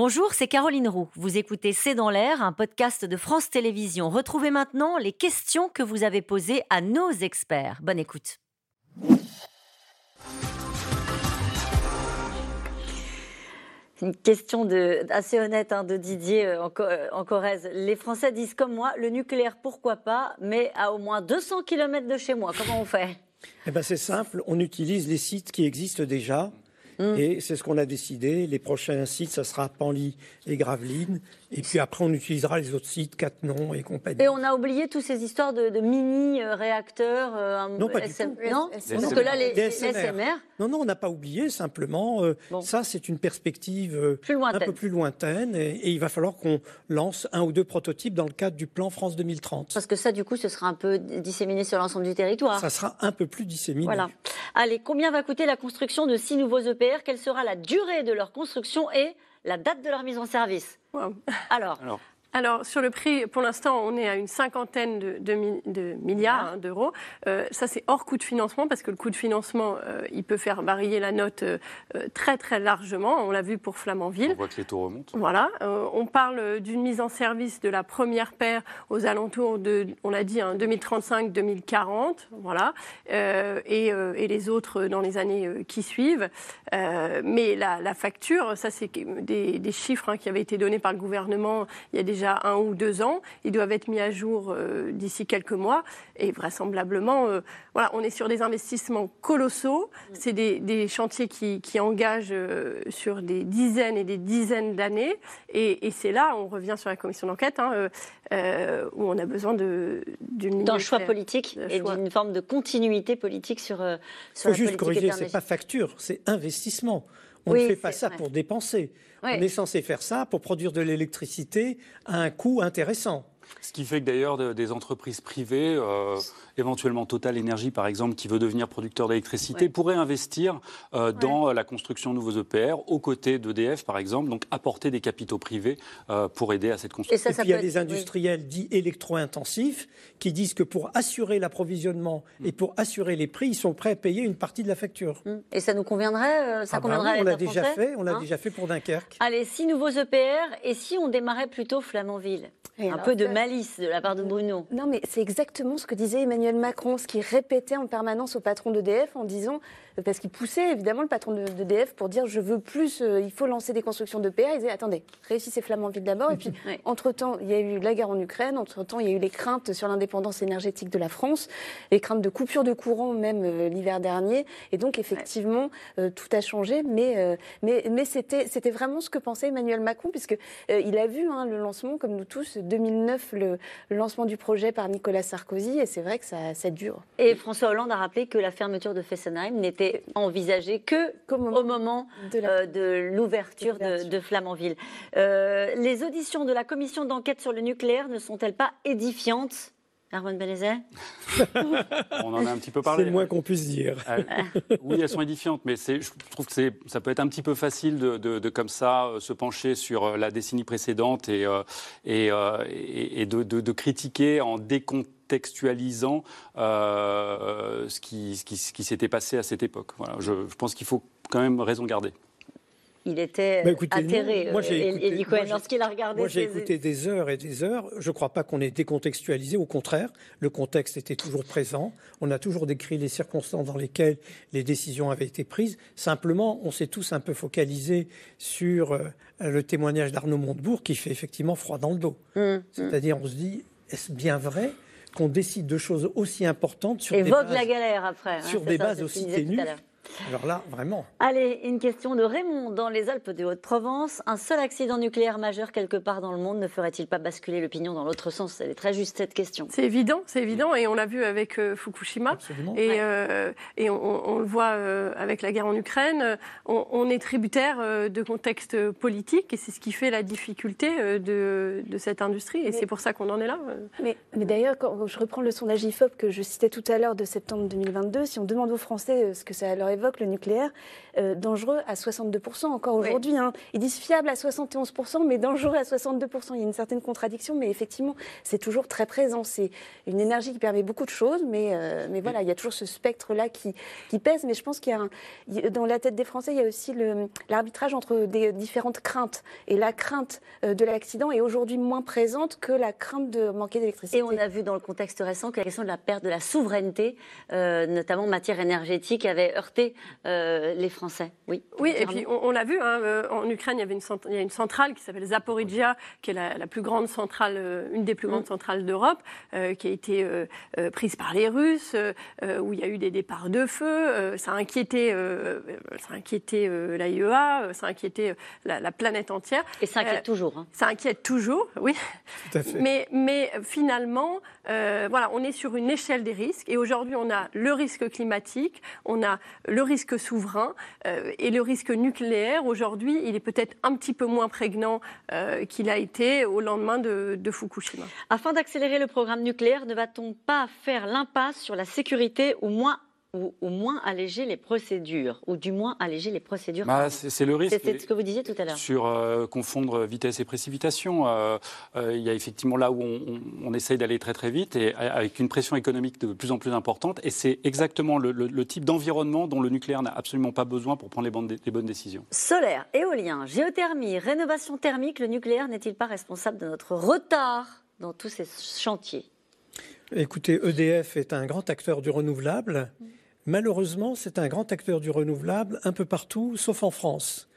Bonjour, c'est Caroline Roux. Vous écoutez C'est dans l'air, un podcast de France Télévisions. Retrouvez maintenant les questions que vous avez posées à nos experts. Bonne écoute. Une question de, assez honnête hein, de Didier euh, en, euh, en, Corrèze. Les Français disent comme moi, le nucléaire pourquoi pas, mais à au moins 200 km de chez moi. Comment on fait? Eh ben C'est simple, on utilise les sites qui existent déjà. Mmh. Et c'est ce qu'on a décidé. Les prochains sites, ça sera Panly et Gravelines. Et puis après, on utilisera les autres sites, Cattenom et compagnie. Et on a oublié toutes ces histoires de, de mini-réacteurs euh, Non, pas SM... du tout. Non Parce que là, les, les SMR. Non, non, on n'a pas oublié. Simplement, euh, bon. ça, c'est une perspective euh, un peu plus lointaine. Et, et il va falloir qu'on lance un ou deux prototypes dans le cadre du plan France 2030. Parce que ça, du coup, ce sera un peu disséminé sur l'ensemble du territoire. Ça sera un peu plus disséminé. Voilà. Allez, combien va coûter la construction de six nouveaux EPR Quelle sera la durée de leur construction et la date de leur mise en service wow. Alors, Alors. Alors, sur le prix, pour l'instant, on est à une cinquantaine de, de, de milliards hein, d'euros. Euh, ça, c'est hors coût de financement, parce que le coût de financement, euh, il peut faire varier la note euh, très, très largement. On l'a vu pour Flamanville. On voit que les taux remontent. Voilà. On parle d'une mise en service de la première paire aux alentours de, on l'a dit, hein, 2035-2040. Voilà. Euh, et, et, les autres dans les années qui suivent. mais la, la, facture, ça, c'est des, des, chiffres hein, qui avaient été donnés par le gouvernement il y a déjà un ou deux ans. Ils doivent être mis à jour euh, d'ici quelques mois. Et vraisemblablement, euh, voilà, on est sur des investissements colossaux. C'est des, des, chantiers qui, qui engagent euh, sur des dizaines et des dizaines d'années. Et, et c'est là, on revient sur la commission d'enquête, hein, euh, où on a besoin d'une d'un choix politique et d'une forme de continuité politique sur, sur Faut la juste corriger, c'est pas facture, c'est investissement. On oui, ne fait pas ça vrai. pour dépenser. Oui. On est censé faire ça pour produire de l'électricité à un coût intéressant. Ce qui fait que d'ailleurs des entreprises privées, euh, éventuellement Total Énergie par exemple, qui veut devenir producteur d'électricité, ouais. pourrait investir euh, dans ouais. la construction de nouveaux EPR aux côtés d'EDF par exemple, donc apporter des capitaux privés euh, pour aider à cette construction. Et, ça, ça Et puis il y a des industriels oui. dits électro-intensifs qui disent que pour assurer l'approvisionnement mmh. et pour assurer les prix, ils sont prêts à payer une partie de la facture. Mmh. Et ça nous conviendrait Ça ah conviendrait bah oui, On l'a déjà français fait, on l'a hein déjà fait pour Dunkerque. Allez, six nouveaux EPR et si on démarrait plutôt Flamanville et Un peu de malice de la part de Bruno. Non, mais c'est exactement ce que disait Emmanuel Macron, ce qu'il répétait en permanence au patron d'EDF en disant, parce qu'il poussait évidemment le patron d'EDF pour dire je veux plus, euh, il faut lancer des constructions de PA. Il disait attendez, réussissez Flamanville d'abord. Et puis, entre-temps, il y a eu la guerre en Ukraine, entre-temps, il y a eu les craintes sur l'indépendance énergétique de la France, les craintes de coupure de courant même euh, l'hiver dernier. Et donc, effectivement, ouais. euh, tout a changé. Mais, mais, mais c'était vraiment ce que pensait Emmanuel Macron, puisqu'il il a vu hein, le lancement, comme nous tous, 2009, le, le, lancement du projet par Nicolas Sarkozy, et c'est vrai que ça, ça, dure. Et François Hollande a rappelé que la fermeture de Fessenheim n'était envisagée que au moment de l'ouverture euh, de, de, de, Flamanville. Euh, les auditions de la commission d'enquête sur le nucléaire ne sont-elles pas édifiantes Armand Benezet? On en a un petit peu parlé. C'est le moins qu'on puisse dire. Euh, oui, elles sont édifiantes, mais je trouve que ça peut être un petit peu facile de, de, de comme ça euh, se pencher sur la décennie précédente et, euh, et, et de, de, critiquer en décontextualisant euh, ce qui, ce qui, ce qui s'était passé à cette époque. Voilà, je, je pense qu'il faut quand même raison garder il était bah écoutez, atterré. Nous, moi, écouté, Cohen, lorsqu'il a regardé. Moi, j'ai écouté des heures et des heures. Je ne crois pas qu'on ait décontextualisé. Au contraire, le contexte était toujours présent. On a toujours décrit les circonstances dans lesquelles les décisions avaient été prises. Simplement, on s'est tous un peu focalisé sur euh, le témoignage d'Arnaud Montebourg qui fait effectivement froid dans le dos. Mmh, C'est-à-dire, on se dit, est-ce bien vrai qu'on décide de choses aussi importantes sur des bases, la galère après. Sur hein, des ça, bases aussi ténues alors là, vraiment. Allez, une question de Raymond dans les Alpes de Haute-Provence. Un seul accident nucléaire majeur quelque part dans le monde ne ferait-il pas basculer l'opinion dans l'autre sens? Elle est très juste cette question. C'est évident, c'est évident, et on l'a vu avec euh, Fukushima. Absolument. Et, ouais. euh, et on, on, le voit euh, avec la guerre en Ukraine. On, on est tributaire euh, de contexte politique, et c'est ce qui fait la difficulté euh, de, de cette industrie, et c'est pour ça qu'on en est là. Mais, mais d'ailleurs, quand je reprends le sondage IFOP que je citais tout à l'heure de septembre 2022, si on demande aux Français ce que ça leur évoque évoquent le nucléaire euh, dangereux à 62% encore aujourd'hui. Hein. Ils disent fiable à 71%, mais dangereux à 62%. Il y a une certaine contradiction, mais effectivement, c'est toujours très présent. C'est une énergie qui permet beaucoup de choses, mais, euh, mais voilà, il y a toujours ce spectre-là qui, qui pèse. Mais je pense qu'il y a dans la tête des Français, il y a aussi l'arbitrage entre des différentes craintes. Et la crainte euh, de l'accident est aujourd'hui moins présente que la crainte de manquer d'électricité. Et on a vu dans le contexte récent que la question de la perte de la souveraineté, notamment en matière énergétique, avait heurté les Français. Oui, oui et puis on, l'a vu, hein, en Ukraine, il y, avait une, il y a une centrale qui s'appelle Zaporizhia, qui est la, plus grande centrale, euh, une des plus grandes mm. centrales d'Europe, euh, qui a été euh, prise par les Russes, où il y a eu des départs de feu. ça a inquiété, ça a inquiété l'AIEA, ça a inquiété la, planète entière. Et ça inquiète toujours. Hein. Ça inquiète toujours, oui. Tout à fait. Mais, mais finalement, voilà, on est sur une échelle des risques. Et aujourd'hui, on a le risque climatique, on a le risque souverain et le risque nucléaire. Aujourd'hui, il est peut-être un petit peu moins prégnant euh, qu'il a été au lendemain de, Fukushima. Afin d'accélérer le programme nucléaire, ne va-t-on pas faire l'impasse sur la sécurité ou moins ou au moins alléger les procédures, ou du moins alléger les procédures. Bah, c'est le risque. C'est ce que vous disiez tout à l'heure. Sur euh, confondre vitesse et précipitation, euh, il y a effectivement là où on, essaye d'aller très très vite et avec une pression économique de plus en plus importante. Et c'est exactement le, type d'environnement dont le nucléaire n'a absolument pas besoin pour prendre les les bonnes décisions. Solaire, éolien, géothermie, rénovation thermique, le nucléaire n'est-il pas responsable de notre retard dans tous ces chantiers? Écoutez, EDF est un grand acteur du renouvelable. Malheureusement, c'est un grand acteur du renouvelable un peu partout, sauf en France.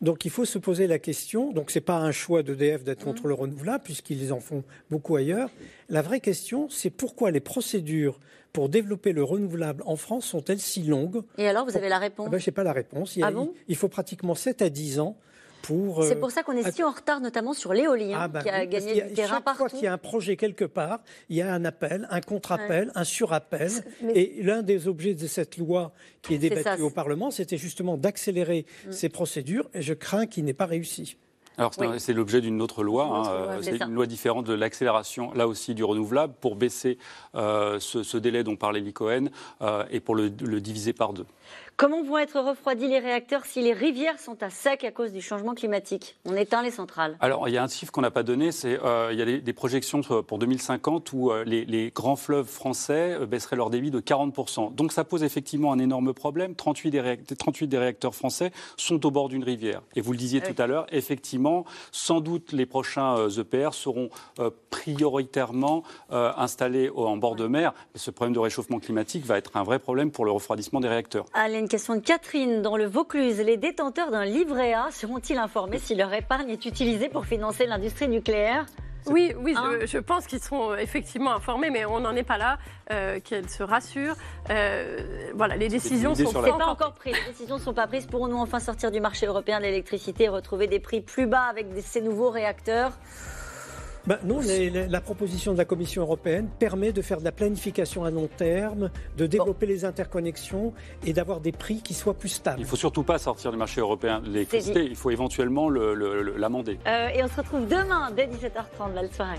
Donc il faut se poser la question, donc ce n'est pas un choix d'EDF d'être contre le renouvelable, puisqu'ils en font beaucoup ailleurs. La vraie question, c'est pourquoi les procédures pour développer le renouvelable en France sont-elles si longues? Et alors, vous avez la réponse? ah ben, Je n'ai pas la réponse. Il, ah il, faut pratiquement 7 à 10 ans pour... C'est pour ça qu'on est si en retard, notamment sur l'éolien, ah ben qui a gagné du terrain partout. Chaque fois qu'il y a un projet quelque part, il y a un appel, un contre-appel, un surappel. Et l'un des objets de cette loi qui est débattue au Parlement, c'était justement d'accélérer mm. ces procédures. Et je crains qu'il n'ait pas réussi. Alors c'est l'objet d'une autre loi, hein, euh, c'est une loi différente de l'accélération, là aussi du renouvelable, pour baisser euh, ce, délai dont parlait Licoen euh, et pour le diviser par deux. Comment vont être refroidis les réacteurs si les rivières sont à sec à cause du changement climatique? On éteint les centrales. Alors, il y a un chiffre qu'on n'a pas donné, c'est euh, il y a des, projections pour 2050 où euh, les, grands fleuves français baisseraient leur débit de 40%. Donc, ça pose effectivement un énorme problème. 38 des, réacteurs, 38 des réacteurs français sont au bord d'une rivière. Et vous le disiez ah tout à l'heure, effectivement, sans doute les prochains EPR e seront prioritairement installés en bord de mer. Ce problème de réchauffement climatique va être un vrai problème pour le refroidissement des réacteurs question de Catherine. Dans le Vaucluse, les détenteurs d'un livret A seront-ils informés si leur épargne est utilisée pour financer l'industrie nucléaire? Oui, oui, je, hein pense qu'ils seront effectivement informés, mais on n'en est pas là. Euh, qu'elles se rassurent. Euh, voilà, les décisions sont pas encore prises. Les décisions ne sont pas prises. Pourrons-nous enfin sortir du marché européen de l'électricité et retrouver des prix plus bas avec ces nouveaux réacteurs? Bah, non, la proposition de la Commission européenne permet de faire de la planification à long terme, de développer les interconnexions et d'avoir des prix qui soient plus stables. Il ne faut surtout pas sortir du marché européen de l'électricité, il faut éventuellement l'amender. Euh, et on se retrouve demain dès 17h30. Belle soirée.